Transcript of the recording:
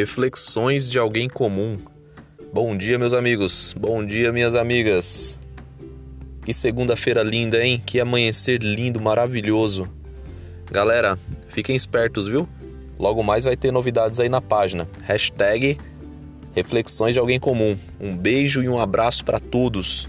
Reflexões de alguém comum. Bom dia, meus amigos. Bom dia, minhas amigas. Que segunda-feira linda, hein? Que amanhecer lindo, maravilhoso. Galera, fiquem espertos, viu? Logo mais vai ter novidades aí na página. Hashtag Reflexões de Alguém Comum. Um beijo e um abraço para todos.